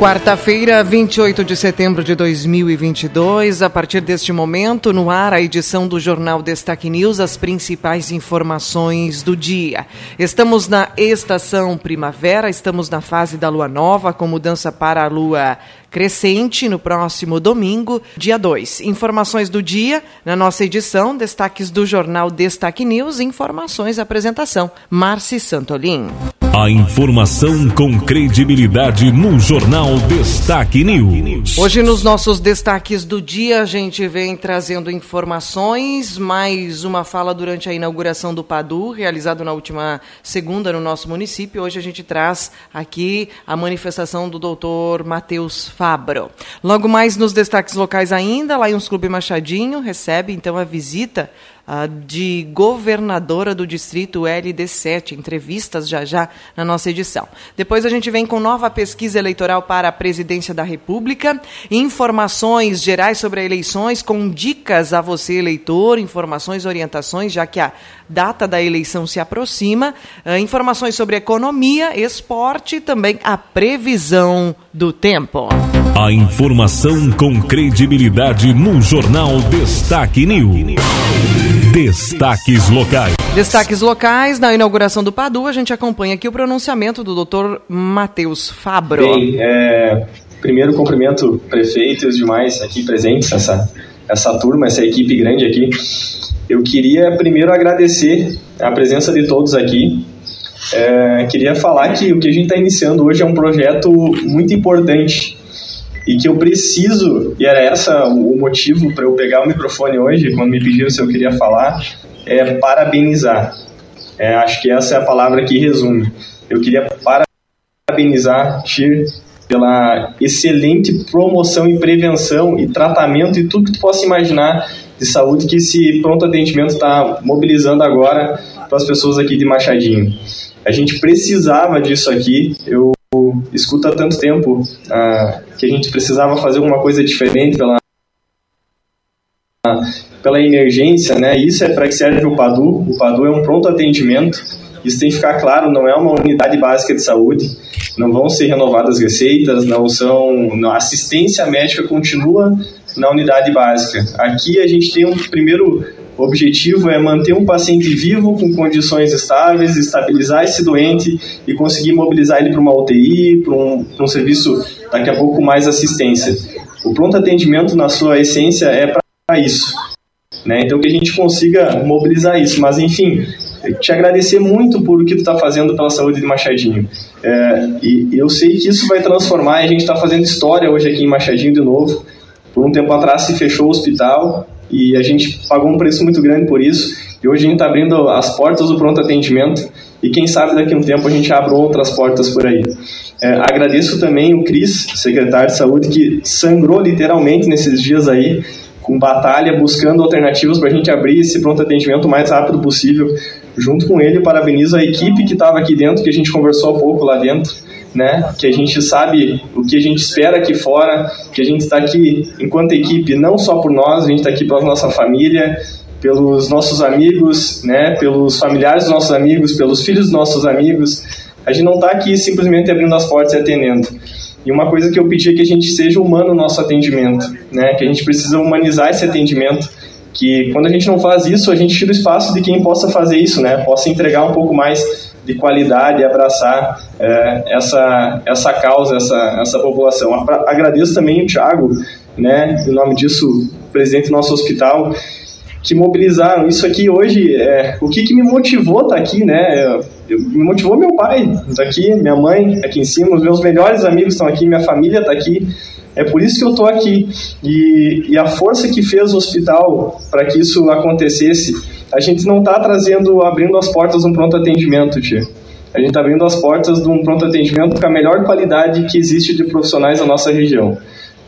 Quarta-feira, 28 de setembro de 2022. A partir deste momento, no ar, a edição do Jornal Destaque News, as principais informações do dia. Estamos na estação primavera, estamos na fase da lua nova, com mudança para a lua crescente no próximo domingo, dia 2. Informações do dia na nossa edição, destaques do Jornal Destaque News, informações, apresentação. Marci Santolin. A informação com credibilidade no Jornal Destaque News. Hoje, nos nossos destaques do dia, a gente vem trazendo informações, mais uma fala durante a inauguração do PADU, realizado na última segunda no nosso município. Hoje a gente traz aqui a manifestação do doutor Matheus Fabro. Logo mais nos destaques locais ainda, Lions Clube Machadinho recebe então a visita de governadora do distrito LD7. Entrevistas já já na nossa edição. Depois a gente vem com nova pesquisa eleitoral para a presidência da República, informações gerais sobre eleições, com dicas a você, eleitor, informações, orientações, já que a data da eleição se aproxima, uh, informações sobre economia, esporte e também a previsão do tempo. A informação com credibilidade no Jornal Destaque News. Destaques locais. Destaques locais, na inauguração do Padu, a gente acompanha aqui o pronunciamento do Dr. Matheus Fabro. Bem, é, primeiro cumprimento prefeito e os demais aqui presentes, essa, essa turma, essa equipe grande aqui. Eu queria primeiro agradecer a presença de todos aqui. É, queria falar que o que a gente está iniciando hoje é um projeto muito importante e que eu preciso, e era essa o motivo para eu pegar o microfone hoje, quando me pediram se eu queria falar, é parabenizar. É, acho que essa é a palavra que resume. Eu queria parabenizar Tir pela excelente promoção e prevenção e tratamento e tudo que tu possa imaginar de saúde que esse pronto atendimento está mobilizando agora para as pessoas aqui de Machadinho. A gente precisava disso aqui. Eu escuto há tanto tempo ah, que a gente precisava fazer alguma coisa diferente pela pela emergência, né? Isso é para que serve o PADU. O PADU é um pronto atendimento. Isso tem que ficar claro, não é uma unidade básica de saúde. Não vão ser renovadas receitas, não são. A assistência médica continua na unidade básica. Aqui a gente tem um primeiro o objetivo é manter um paciente vivo com condições estáveis, estabilizar esse doente e conseguir mobilizar ele para uma UTI, para um, um serviço daqui a pouco mais assistência. O pronto atendimento, na sua essência, é para isso. Né? Então, que a gente consiga mobilizar isso. Mas, enfim, te agradecer muito por o que tu está fazendo pela saúde de Machadinho. É, e eu sei que isso vai transformar, a gente está fazendo história hoje aqui em Machadinho de novo. Por um tempo atrás se fechou o hospital, e a gente pagou um preço muito grande por isso. E hoje a gente está abrindo as portas do pronto atendimento e quem sabe daqui a um tempo a gente abre outras portas por aí. É, agradeço também o Cris, secretário de saúde, que sangrou literalmente nesses dias aí, com batalha, buscando alternativas para a gente abrir esse pronto atendimento o mais rápido possível. Junto com ele, parabenizo a equipe que estava aqui dentro, que a gente conversou há pouco lá dentro né? Que a gente sabe o que a gente espera aqui fora, que a gente está aqui enquanto equipe não só por nós, a gente está aqui pela nossa família, pelos nossos amigos, né? Pelos familiares dos nossos amigos, pelos filhos dos nossos amigos. A gente não está aqui simplesmente abrindo as portas e atendendo. E uma coisa que eu pedi é que a gente seja humano no nosso atendimento, né? Que a gente precisa humanizar esse atendimento que quando a gente não faz isso, a gente tira o espaço de quem possa fazer isso, né? Possa entregar um pouco mais de qualidade e abraçar é, essa, essa causa, essa, essa população. Agradeço também o Thiago, né, em nome disso, presidente do nosso hospital, que mobilizaram isso aqui hoje. É, o que, que me motivou estar tá aqui, né? Eu, me motivou meu pai, está aqui, minha mãe aqui em cima, os meus melhores amigos estão aqui, minha família está aqui. É por isso que eu estou aqui. E, e a força que fez o hospital para que isso acontecesse a gente não está trazendo, abrindo as portas de um pronto atendimento, tia. A gente está abrindo as portas de um pronto atendimento com a melhor qualidade que existe de profissionais na nossa região.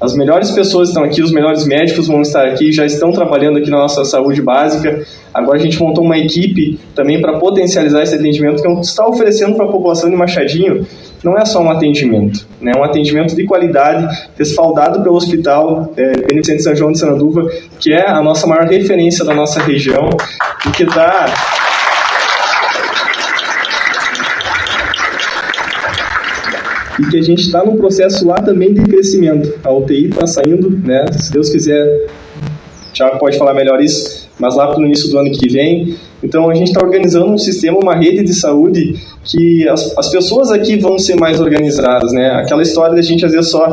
As melhores pessoas estão aqui, os melhores médicos vão estar aqui, já estão trabalhando aqui na nossa saúde básica. Agora a gente montou uma equipe também para potencializar esse atendimento que está oferecendo para a população de Machadinho. Não é só um atendimento, né? é um atendimento de qualidade, respaldado pelo Hospital é, Beneficente São João de Sananduva, que é a nossa maior referência da nossa região e que está e que a gente está num processo lá também de crescimento. A UTI está saindo, né? Se Deus quiser, o Thiago pode falar melhor isso, mas lá no início do ano que vem. Então a gente está organizando um sistema, uma rede de saúde que as, as pessoas aqui vão ser mais organizadas, né? Aquela história da gente às vezes só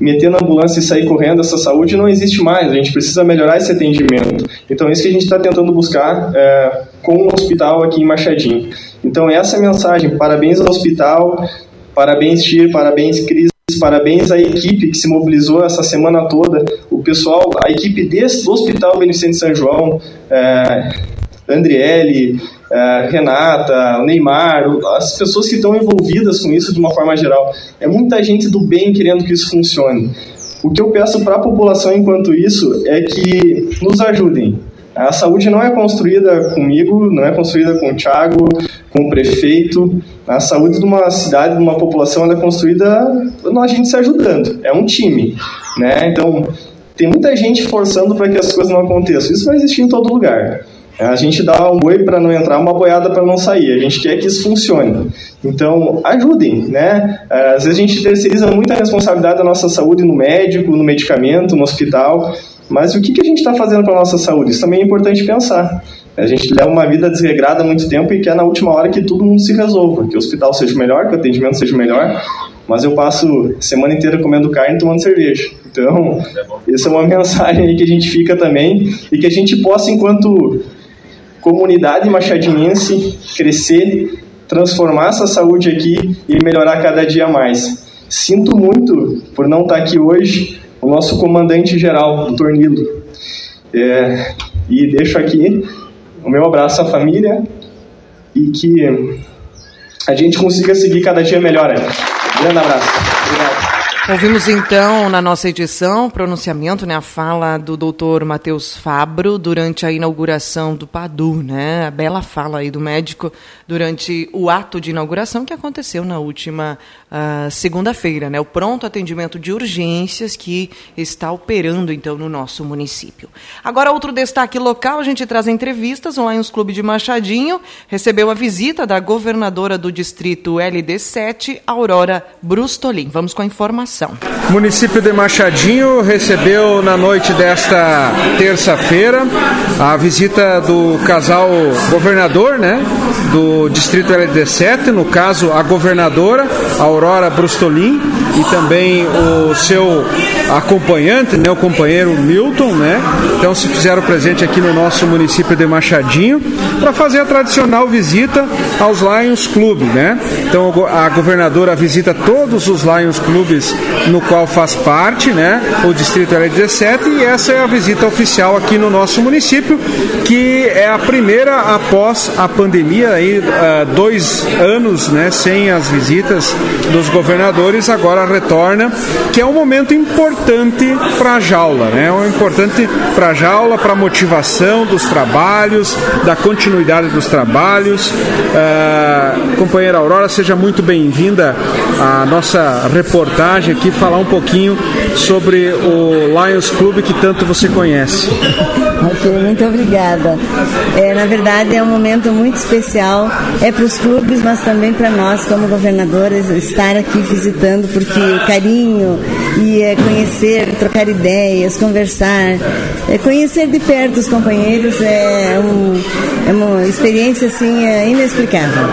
meter na ambulância e sair correndo, essa saúde não existe mais. A gente precisa melhorar esse atendimento. Então, é isso que a gente está tentando buscar é, com o hospital aqui em Machadinho. Então, essa é a mensagem. Parabéns ao hospital, Parabéns, Tir, parabéns, Cris, parabéns à equipe que se mobilizou essa semana toda. O pessoal, a equipe desse, do Hospital Benicente São João, é, Andriele, é, Renata, Neymar, as pessoas que estão envolvidas com isso de uma forma geral. É muita gente do bem querendo que isso funcione. O que eu peço para a população enquanto isso é que nos ajudem. A saúde não é construída comigo, não é construída com o Thiago, com o prefeito. A saúde de uma cidade, de uma população, é construída a gente se ajudando. É um time, né? Então, tem muita gente forçando para que as coisas não aconteçam. Isso vai existir em todo lugar. A gente dá um boi para não entrar, uma boiada para não sair. A gente quer que isso funcione. Então, ajudem, né? Às vezes a gente terceiriza muita responsabilidade da nossa saúde no médico, no medicamento, no hospital. Mas o que, que a gente está fazendo para a nossa saúde? Isso também é importante pensar. A gente leva uma vida desregrada há muito tempo e quer na última hora que todo mundo se resolva, que o hospital seja melhor, que o atendimento seja melhor, mas eu passo semana inteira comendo carne e tomando cerveja. Então, essa é uma mensagem aí que a gente fica também e que a gente possa, enquanto comunidade machadinense, crescer, transformar essa saúde aqui e melhorar cada dia mais. Sinto muito por não estar aqui hoje, o nosso comandante-geral, o Tornilo. É, e deixo aqui o meu abraço à família e que a gente consiga seguir cada dia melhor. Grande abraço. Ouvimos então na nossa edição pronunciamento, né, a fala do doutor Matheus Fabro durante a inauguração do PADU, né, a bela fala aí do médico durante o ato de inauguração que aconteceu na última uh, segunda-feira, né, o pronto atendimento de urgências que está operando então no nosso município. Agora outro destaque local, a gente traz entrevistas, o Lions Clube de Machadinho recebeu a visita da governadora do distrito LD7, Aurora Brustolin. Vamos com a informação O município de Machadinho recebeu na noite desta terça-feira a visita do casal governador, né, do distrito LD7, no caso a governadora Aurora Brustolin e também o seu acompanhante, né, o companheiro Milton, né? Então se fizeram presente aqui no nosso município de Machadinho para fazer a tradicional visita aos Lions Club, né? Então a governadora visita todos os Lions Clubes no qual faz parte, né, o distrito L17 e essa é a visita oficial aqui no nosso município, que é a primeira após a pandemia aí uh, dois anos, né, sem as visitas dos governadores, agora retorna, que é um momento importante para a jaula, né, um importante para a jaula, para a motivação dos trabalhos, da continuidade dos trabalhos. Uh, companheira Aurora, seja muito bem-vinda à nossa reportagem aqui falar um pouquinho sobre o Lions Club que tanto você conhece. Ok, muito obrigada. É, na verdade é um momento muito especial, é para os clubes, mas também para nós como governadores estar aqui visitando, porque o carinho e é, conhecer, trocar ideias, conversar, é, conhecer de perto os companheiros é, um, é uma experiência assim é, inexplicável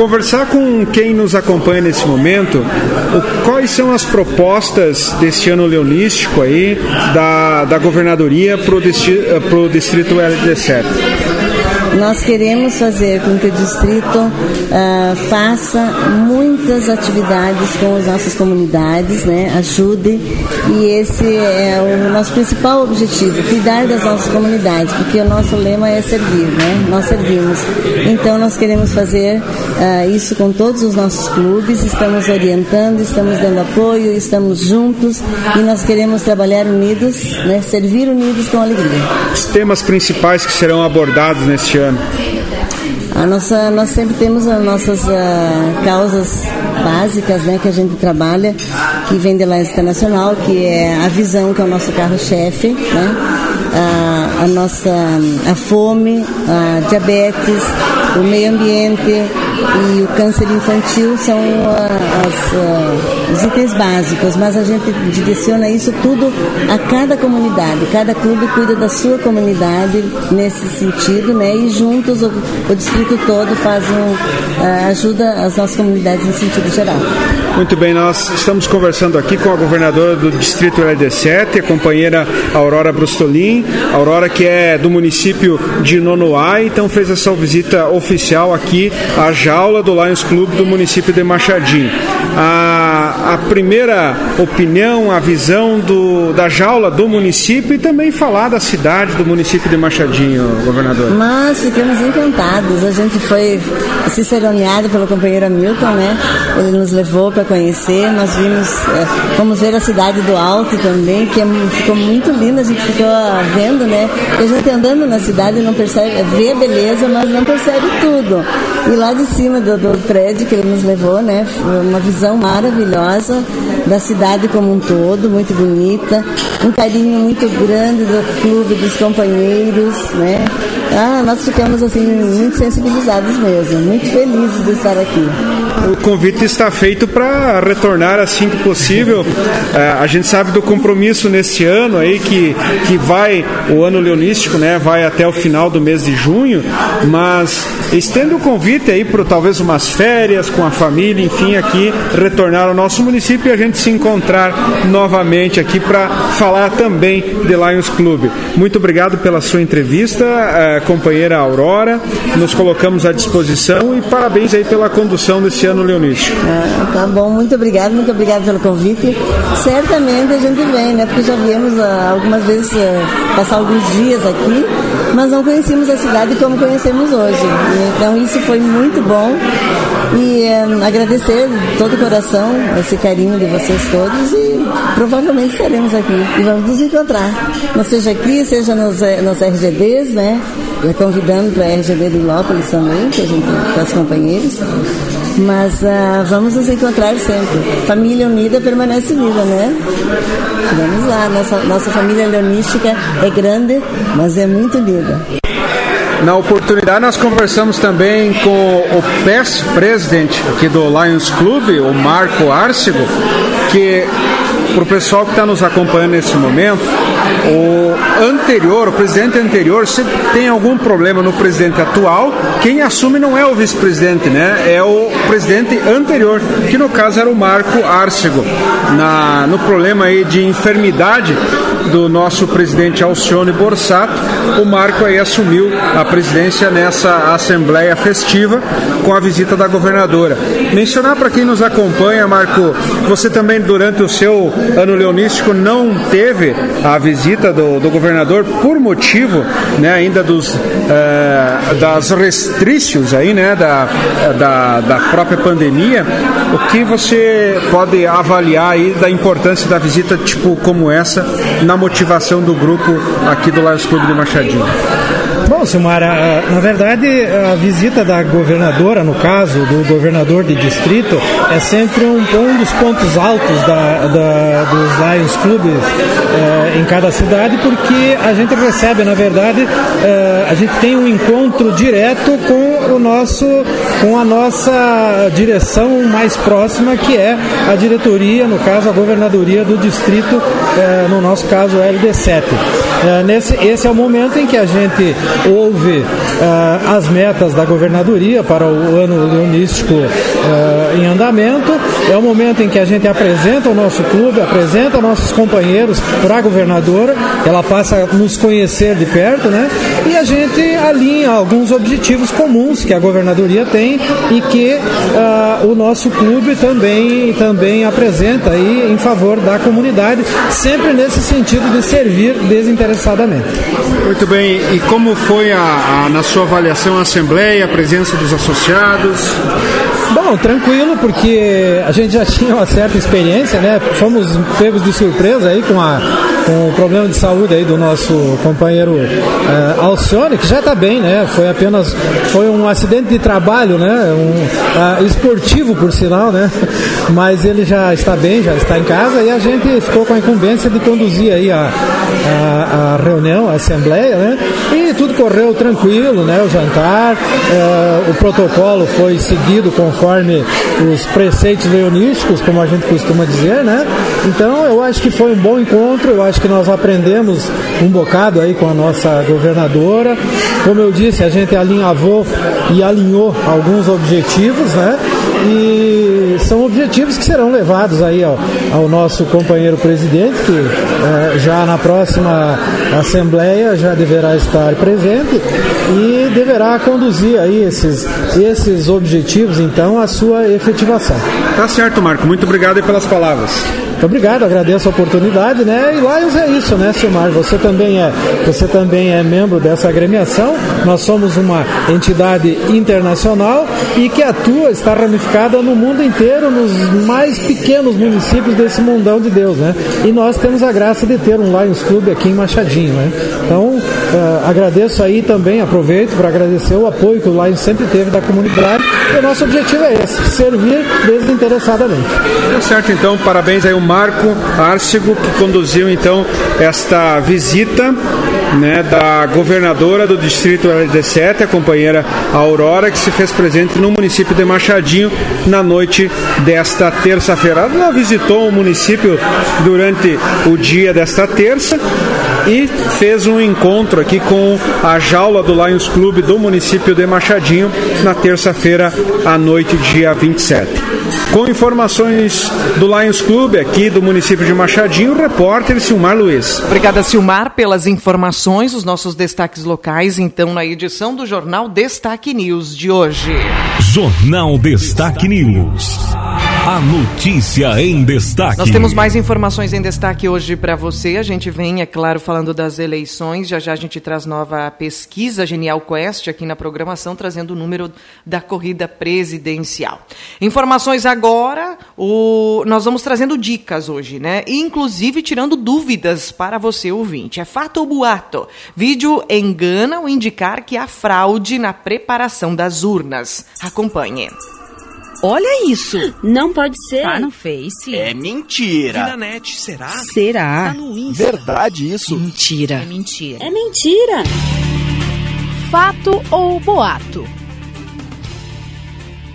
conversar com quem nos acompanha nesse momento, quais são as propostas deste ano leonístico aí da, da governadoria para o distrito, pro distrito LD7? Nós queremos fazer com que o distrito uh, faça muito muitas atividades com as nossas comunidades, né? Ajude e esse é o nosso principal objetivo, cuidar das nossas comunidades, porque o nosso lema é servir, né? Nós servimos. Então nós queremos fazer uh, isso com todos os nossos clubes, estamos orientando, estamos dando apoio, estamos juntos e nós queremos trabalhar unidos, né? Servir unidos com alegria. Os temas principais que serão abordados neste ano. A nossa, nós sempre temos as nossas uh, causas básicas né, que a gente trabalha, que vem de lá internacional, que é a visão, que é o nosso carro-chefe, né? a, a nossa a fome, a diabetes, o meio ambiente, e o câncer infantil são uh, as, uh, os itens básicos, mas a gente direciona isso tudo a cada comunidade. Cada clube cuida da sua comunidade nesse sentido, né? E juntos o, o distrito todo faz um, uh, ajuda as nossas comunidades no sentido geral. Muito bem, nós estamos conversando aqui com a governadora do distrito LD7, a companheira Aurora Brustolin. Aurora que é do município de Nonoá, então fez essa visita oficial aqui a jaula do Lions Club do município de Machadinho. A, a primeira opinião, a visão do, da jaula do município e também falar da cidade do município de Machadinho, governador. Mas ficamos encantados. A gente foi ciceroneado pelo companheiro Milton, né? Ele nos levou para conhecer. Nós vimos, é, fomos ver a cidade do Alto também, que é, ficou muito linda. A gente ficou vendo, né? E a gente andando na cidade não percebe, vê a beleza, mas não percebe tudo. E lá de cima do, do prédio que ele nos levou, né? Uma visão maravilhosa da cidade como um todo, muito bonita, um carinho muito grande do clube, dos companheiros, né? Ah, nós ficamos assim muito sensibilizados mesmo, muito felizes de estar aqui. O convite está feito para retornar assim que possível. É, a gente sabe do compromisso neste ano aí que, que vai o ano leonístico, né? Vai até o final do mês de junho, mas estendo o convite aí para talvez umas férias com a família, enfim, aqui retornar ao nosso município e a gente se encontrar novamente aqui para falar também de Lions Club. Muito obrigado pela sua entrevista. Companheira Aurora. Nos colocamos à disposição e parabéns aí pela condução desse ano leonístico. Ah, tá bom, muito obrigado, muito obrigado pelo convite. Certamente a gente vem, né? Porque já viemos ah, algumas vezes ah, passar alguns dias aqui, mas não conhecíamos a cidade como conhecemos hoje. Então isso foi muito bom e eh, agradecer de todo o coração esse carinho de vocês todos e provavelmente estaremos aqui e vamos nos encontrar. Não seja aqui, seja nos, eh, nos RGDs, né? Convidando para a RGD de Lópolis também, que a gente com os companheiros. Mas uh, vamos nos encontrar sempre. Família unida permanece unida, né? Vamos lá, nossa, nossa família leonística é grande, mas é muito unida. Na oportunidade, nós conversamos também com o PES presidente aqui do Lions Club, o Marco Arcego, que para o pessoal que está nos acompanhando nesse momento, o anterior, o presidente anterior, se tem algum problema no presidente atual, quem assume não é o vice-presidente, né? É o presidente anterior, que no caso era o Marco Arcego. Na, no problema aí de enfermidade do nosso presidente Alcione Borsato, o Marco aí assumiu a presidência nessa assembleia festiva com a visita da governadora. Mencionar para quem nos acompanha, Marco, você também durante o seu ano leonístico não teve a visita do, do governador por motivo né, ainda dos, uh, das restrições aí, né, da, da, da própria pandemia. O que você pode avaliar aí da importância da visita tipo como essa na motivação do grupo aqui do Lions Clube de Machadinho? Bom, Silmara, na verdade, a visita da governadora, no caso, do governador de distrito, é sempre um, um dos pontos altos da, da, dos Lions Clubes eh, em cada cidade, porque a gente recebe, na verdade, eh, a gente tem um encontro direto com o nosso, com a nossa direção mais próxima, que é a diretoria, no caso, a governadoria do distrito, eh, no nosso caso, LD7. É, nesse, esse é o momento em que a gente ouve uh, as metas da governadoria para o ano leonístico uh, em andamento, é o momento em que a gente apresenta o nosso clube, apresenta nossos companheiros para a governadora, ela passa a nos conhecer de perto, né? E a gente alinha alguns objetivos comuns que a governadoria tem e que uh, o nosso clube também, também apresenta aí em favor da comunidade, sempre nesse sentido de servir desinteressadamente. Muito bem, e como foi a, a na sua avaliação a Assembleia, a presença dos associados? Bom, tranquilo, porque a gente já tinha uma certa experiência, né? Fomos pegos de surpresa aí com, a, com o problema de saúde aí do nosso companheiro uh, Alcione, que já está bem, né? Foi apenas foi um acidente de trabalho, né? Um, uh, esportivo, por sinal, né? Mas ele já está bem, já está em casa e a gente ficou com a incumbência de conduzir aí a, a, a reunião, a assembleia, né? E tudo correu tranquilo, né? O jantar, uh, o protocolo foi seguido conforme os preceitos leonísticos, como a gente costuma dizer, né? Então eu acho que foi um bom encontro, eu acho que nós aprendemos um bocado aí com a nossa governadora. Como eu disse, a gente alinhavou e alinhou alguns objetivos, né? E são objetivos que serão levados aí ao, ao nosso companheiro presidente, que é, já na próxima Assembleia já deverá estar presente e deverá conduzir aí esses, esses objetivos, então, a sua efetivação. Tá certo, Marco. Muito obrigado pelas palavras. Muito obrigado, agradeço a oportunidade, né? E Lions é isso, né, Silmar? Você também é, você também é membro dessa agremiação. Nós somos uma entidade internacional e que atua, está ramificada no mundo inteiro, nos mais pequenos municípios desse mundão de Deus, né? E nós temos a graça de ter um Lions Club aqui em Machadinho, né? Então, uh, agradeço aí também, aproveito para agradecer o apoio que o Lions sempre teve da comunidade. E o nosso objetivo é esse, servir desinteressadamente. Tá certo, então, parabéns aí o Marco Arcego, que conduziu então esta visita né, da governadora do distrito LD7, a companheira Aurora, que se fez presente no município de Machadinho na noite desta terça-feira. Ela visitou o município durante o dia desta terça e fez um encontro aqui com a jaula do Lions Club do município de Machadinho na terça-feira à noite, dia 27. Com informações do Lions Clube aqui do município de Machadinho, o repórter Silmar Luiz. Obrigada, Silmar, pelas informações, os nossos destaques locais, então, na edição do Jornal Destaque News de hoje. Jornal Destaque News. A notícia em destaque. Nós temos mais informações em destaque hoje para você. A gente vem, é claro, falando das eleições. Já já a gente traz nova pesquisa Genial Quest aqui na programação, trazendo o número da corrida presidencial. Informações agora, o... nós vamos trazendo dicas hoje, né? Inclusive tirando dúvidas para você ouvinte. É fato ou boato? Vídeo engana ao indicar que há fraude na preparação das urnas. Acompanhe. Olha isso! Não pode ser. Tá no Face. É mentira. E na net, será? Será? Tá no Insta. Verdade isso? Mentira. É mentira. É mentira. Fato ou boato?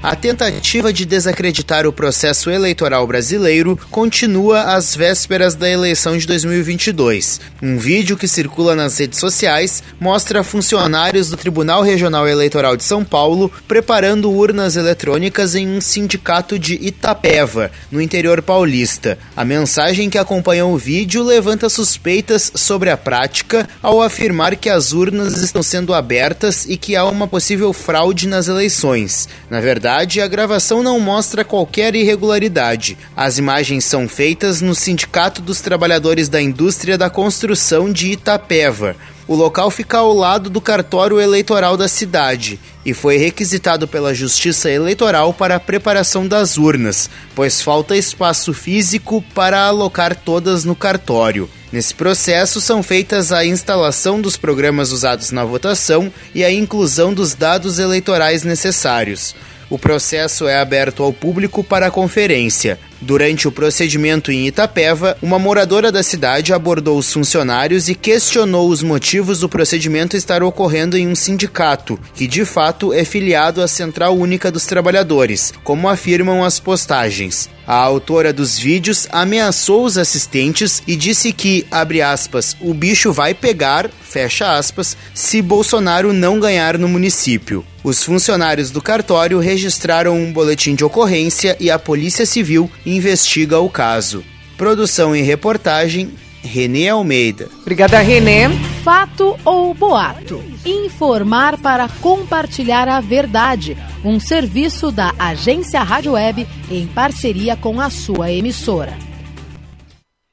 A tentativa de desacreditar o processo eleitoral brasileiro continua às vésperas da eleição de 2022. Um vídeo que circula nas redes sociais mostra funcionários do Tribunal Regional Eleitoral de São Paulo preparando urnas eletrônicas em um sindicato de Itapeva, no interior paulista. A mensagem que acompanha o vídeo levanta suspeitas sobre a prática ao afirmar que as urnas estão sendo abertas e que há uma possível fraude nas eleições. Na verdade, a gravação não mostra qualquer irregularidade. As imagens são feitas no Sindicato dos Trabalhadores da Indústria da Construção de Itapeva. O local fica ao lado do cartório eleitoral da cidade e foi requisitado pela Justiça Eleitoral para a preparação das urnas, pois falta espaço físico para alocar todas no cartório. Nesse processo são feitas a instalação dos programas usados na votação e a inclusão dos dados eleitorais necessários. O processo é aberto ao público para conferência. Durante o procedimento em Itapeva, uma moradora da cidade abordou os funcionários e questionou os motivos do procedimento estar ocorrendo em um sindicato, que de fato é filiado à Central Única dos Trabalhadores, como afirmam as postagens. A autora dos vídeos ameaçou os assistentes e disse que, abre aspas, o bicho vai pegar, fecha aspas, se Bolsonaro não ganhar no município. Os funcionários do cartório registraram um boletim de ocorrência e a Polícia Civil investiga o caso. Produção e reportagem Renê Almeida. Obrigada, Renê. Fato ou boato? Informar para compartilhar a verdade. Um serviço da Agência Rádio Web em parceria com a sua emissora.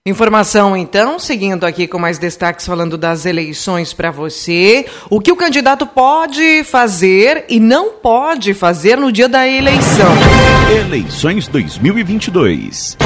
Informação então, seguindo aqui com mais destaques falando das eleições para você, o que o candidato pode fazer e não pode fazer no dia da eleição. Eleições 2022.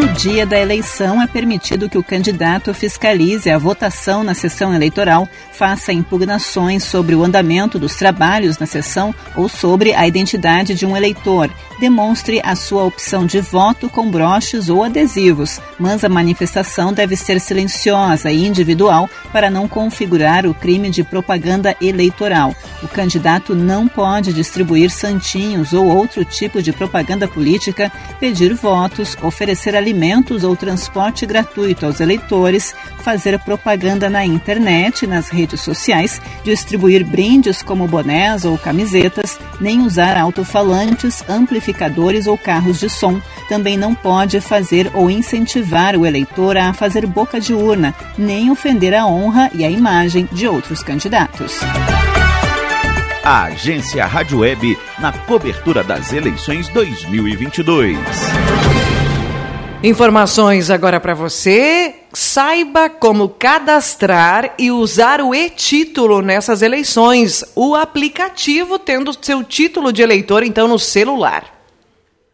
No dia da eleição, é permitido que o candidato fiscalize a votação na sessão eleitoral, faça impugnações sobre o andamento dos trabalhos na sessão ou sobre a identidade de um eleitor, demonstre a sua opção de voto com broches ou adesivos, mas a manifestação deve ser silenciosa e individual para não configurar o crime de propaganda eleitoral. O candidato não pode distribuir santinhos ou outro tipo de propaganda política, pedir votos, oferecer alimentos ou transporte gratuito aos eleitores, fazer propaganda na internet nas redes sociais, distribuir brindes como bonés ou camisetas, nem usar alto-falantes, amplificadores ou carros de som. Também não pode fazer ou incentivar o eleitor a fazer boca de urna, nem ofender a honra e a imagem de outros candidatos. A Agência Rádio Web na cobertura das eleições 2022. Informações agora para você. Saiba como cadastrar e usar o e-título nessas eleições. O aplicativo tendo seu título de eleitor então no celular.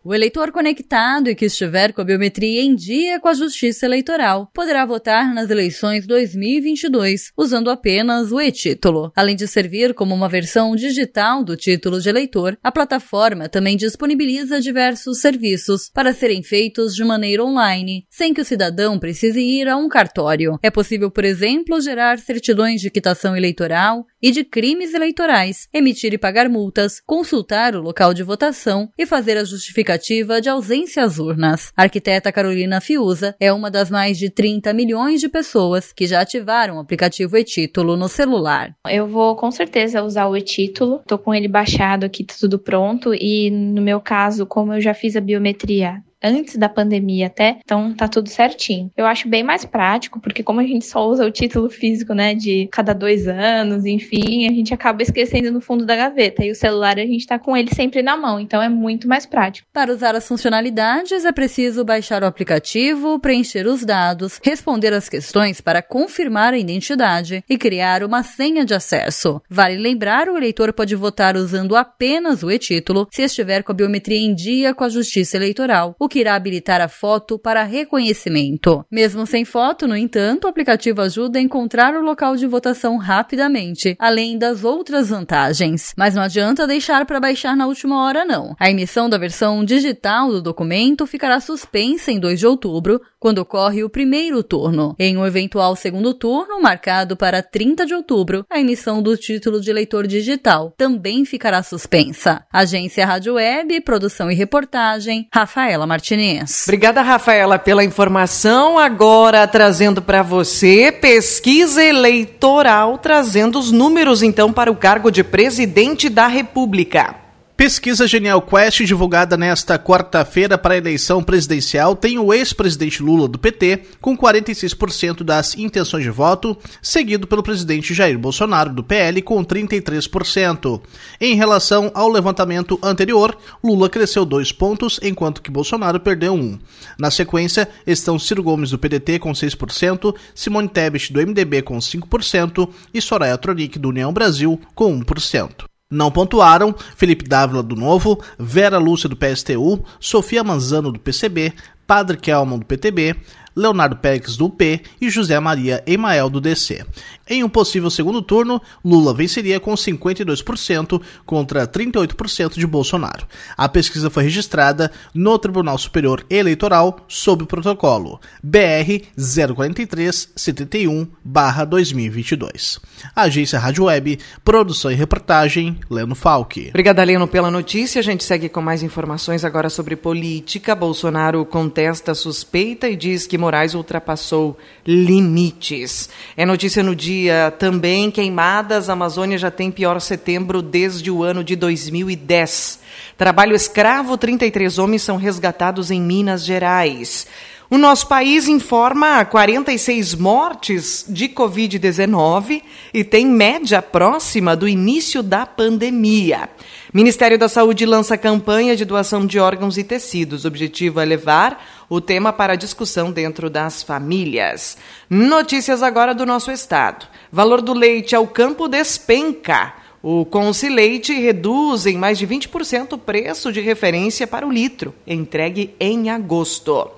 O eleitor conectado e que estiver com a biometria em dia com a Justiça Eleitoral poderá votar nas eleições 2022 usando apenas o e-título. Além de servir como uma versão digital do título de eleitor, a plataforma também disponibiliza diversos serviços para serem feitos de maneira online, sem que o cidadão precise ir a um cartório. É possível, por exemplo, gerar certidões de quitação eleitoral e de crimes eleitorais, emitir e pagar multas, consultar o local de votação e fazer a justificativa de ausência às urnas. A arquiteta Carolina Fiuza é uma das mais de 30 milhões de pessoas que já ativaram o aplicativo e-título no celular. Eu vou com certeza usar o e-título. Tô com ele baixado aqui, tá tudo pronto e no meu caso, como eu já fiz a biometria antes da pandemia até, então tá tudo certinho. Eu acho bem mais prático, porque como a gente só usa o título físico, né, de cada dois anos, enfim, a gente acaba esquecendo no fundo da gaveta. E o celular a gente tá com ele sempre na mão, então é muito mais prático. Para usar as funcionalidades, é preciso baixar o aplicativo, preencher os dados, responder as questões para confirmar a identidade e criar uma senha de acesso. Vale lembrar, o eleitor pode votar usando apenas o e-título se estiver com a biometria em dia com a Justiça Eleitoral, que irá habilitar a foto para reconhecimento. Mesmo sem foto, no entanto, o aplicativo ajuda a encontrar o local de votação rapidamente, além das outras vantagens. Mas não adianta deixar para baixar na última hora, não. A emissão da versão digital do documento ficará suspensa em 2 de outubro, quando ocorre o primeiro turno. Em um eventual segundo turno, marcado para 30 de outubro, a emissão do título de eleitor digital também ficará suspensa. Agência Rádio Web, produção e reportagem, Rafaela Martinez. Obrigada, Rafaela, pela informação. Agora trazendo para você pesquisa eleitoral, trazendo os números então para o cargo de presidente da República. Pesquisa Genial Quest, divulgada nesta quarta-feira para a eleição presidencial, tem o ex-presidente Lula do PT com 46% das intenções de voto, seguido pelo presidente Jair Bolsonaro do PL com 33%. Em relação ao levantamento anterior, Lula cresceu dois pontos, enquanto que Bolsonaro perdeu um. Na sequência, estão Ciro Gomes do PDT com 6%, Simone Tebet do MDB com 5% e Soraya Tronic do União Brasil com 1%. Não pontuaram Felipe Dávila do Novo, Vera Lúcia do PSTU, Sofia Manzano do PCB, Padre Kelman, do PTB, Leonardo Pérez do UP e José Maria Emael do DC. Em um possível segundo turno, Lula venceria com 52% contra 38% de Bolsonaro. A pesquisa foi registrada no Tribunal Superior Eleitoral sob o protocolo BR 043 71/2022. Agência Rádio Web, produção e reportagem Leno Falck. Obrigada, Leno, pela notícia. A gente segue com mais informações agora sobre política. Bolsonaro contesta a suspeita e diz que Moraes ultrapassou limites. É notícia no dia também queimadas, a Amazônia já tem pior setembro desde o ano de 2010. Trabalho escravo, 33 homens são resgatados em Minas Gerais. O nosso país informa 46 mortes de Covid-19 e tem média próxima do início da pandemia. Ministério da Saúde lança campanha de doação de órgãos e tecidos. O objetivo é levar o tema para discussão dentro das famílias. Notícias agora do nosso estado. Valor do leite ao campo despenca. O Concileite reduz em mais de 20% o preço de referência para o litro, entregue em agosto.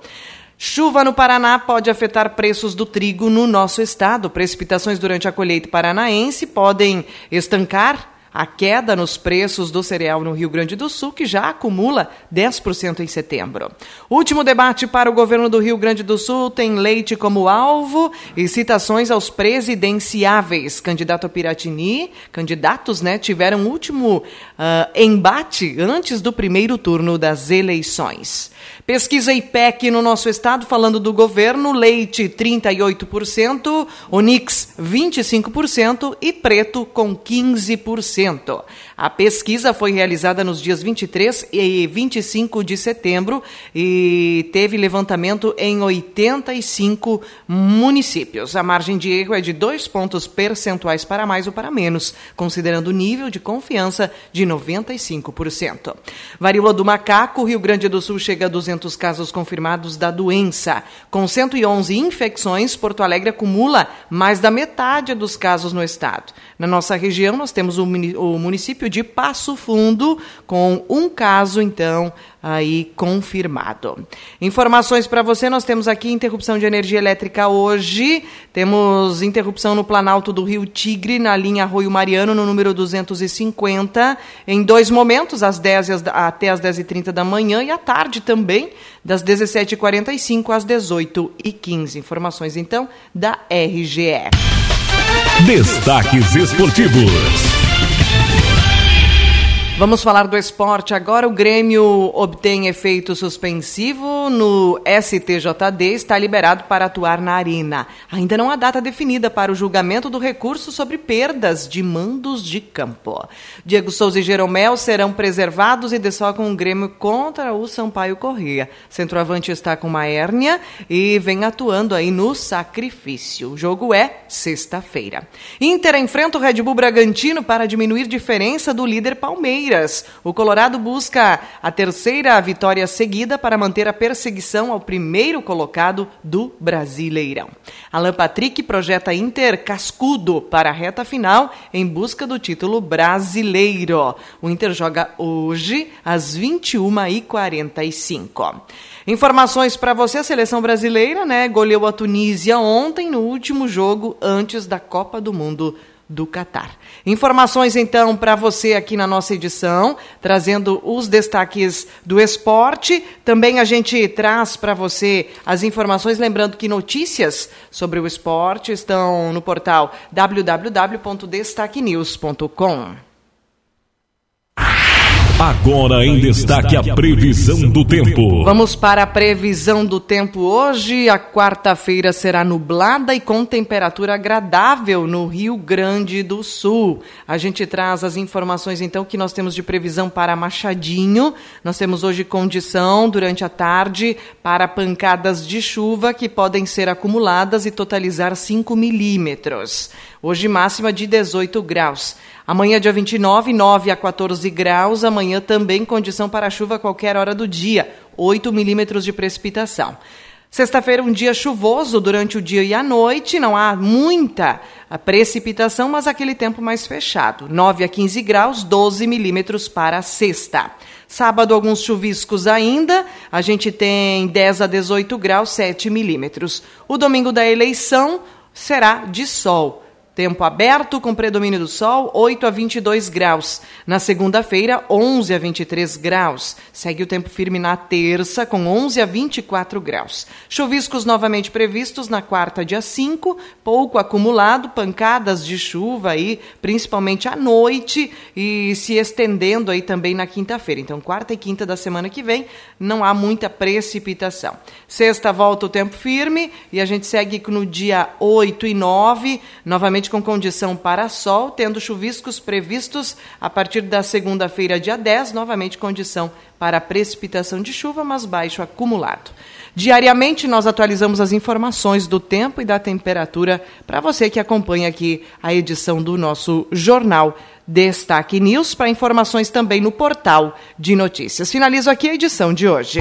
Chuva no Paraná pode afetar preços do trigo no nosso estado. Precipitações durante a colheita paranaense podem estancar a queda nos preços do cereal no Rio Grande do Sul, que já acumula 10% em setembro. Último debate para o governo do Rio Grande do Sul tem leite como alvo e citações aos presidenciáveis. Candidato Piratini, candidatos, né, tiveram último uh, embate antes do primeiro turno das eleições. Pesquisa IPEC no nosso estado, falando do governo, leite 38%, Onix 25% e preto com 15%. A pesquisa foi realizada nos dias 23 e 25 de setembro e teve levantamento em 85 municípios. A margem de erro é de dois pontos percentuais para mais ou para menos, considerando o nível de confiança de 95%. Varíola do macaco, Rio Grande do Sul chega a 200 casos confirmados da doença. Com 111 infecções, Porto Alegre acumula mais da metade dos casos no estado. Na nossa região, nós temos o município de Passo Fundo, com um caso, então, aí confirmado. Informações para você, nós temos aqui interrupção de energia elétrica hoje, temos interrupção no Planalto do Rio Tigre, na linha Arroio Mariano, no número 250, em dois momentos, às 10 até às 10h30 da manhã e à tarde também, das 17h45 às 18h15. Informações, então, da RGE. Destaques esportivos. Vamos falar do esporte agora. O Grêmio obtém efeito suspensivo no STJD, está liberado para atuar na Arena. Ainda não há data definida para o julgamento do recurso sobre perdas de mandos de campo. Diego Souza e Jeromel serão preservados e desfalcam o Grêmio contra o Sampaio Corrêa. Centroavante está com uma hérnia e vem atuando aí no sacrifício. O jogo é sexta-feira. Inter enfrenta o Red Bull Bragantino para diminuir diferença do líder Palmeiras. Palmeiras. O Colorado busca a terceira vitória seguida para manter a perseguição ao primeiro colocado do Brasileirão. Alan Patrick projeta Inter cascudo para a reta final em busca do título brasileiro. O Inter joga hoje às 21h45. Informações para você, a seleção brasileira, né? Goleou a Tunísia ontem no último jogo antes da Copa do Mundo do Catar. Informações então para você aqui na nossa edição, trazendo os destaques do esporte. Também a gente traz para você as informações, lembrando que notícias sobre o esporte estão no portal www.destaquenews.com. Agora em destaque a previsão do tempo. Vamos para a previsão do tempo hoje. A quarta-feira será nublada e com temperatura agradável no Rio Grande do Sul. A gente traz as informações então que nós temos de previsão para Machadinho. Nós temos hoje condição durante a tarde para pancadas de chuva que podem ser acumuladas e totalizar 5 milímetros. Hoje máxima de 18 graus. Amanhã, dia 29, 9 a 14 graus. Amanhã também condição para chuva a qualquer hora do dia, 8 milímetros de precipitação. Sexta-feira, um dia chuvoso durante o dia e a noite, não há muita precipitação, mas aquele tempo mais fechado. 9 a 15 graus, 12 milímetros para sexta. Sábado, alguns chuviscos ainda, a gente tem 10 a 18 graus, 7 milímetros. O domingo da eleição será de sol. Tempo aberto com predomínio do sol, 8 a 22 graus. Na segunda-feira, 11 a 23 graus. Segue o tempo firme na terça, com 11 a 24 graus. Chuviscos novamente previstos na quarta, dia 5, pouco acumulado, pancadas de chuva aí, principalmente à noite e se estendendo aí também na quinta-feira. Então, quarta e quinta da semana que vem, não há muita precipitação. Sexta volta o tempo firme e a gente segue no dia 8 e 9, novamente com condição para sol, tendo chuviscos previstos a partir da segunda-feira, dia 10, novamente condição para precipitação de chuva, mas baixo acumulado. Diariamente nós atualizamos as informações do tempo e da temperatura para você que acompanha aqui a edição do nosso jornal Destaque News para informações também no portal de notícias. Finalizo aqui a edição de hoje.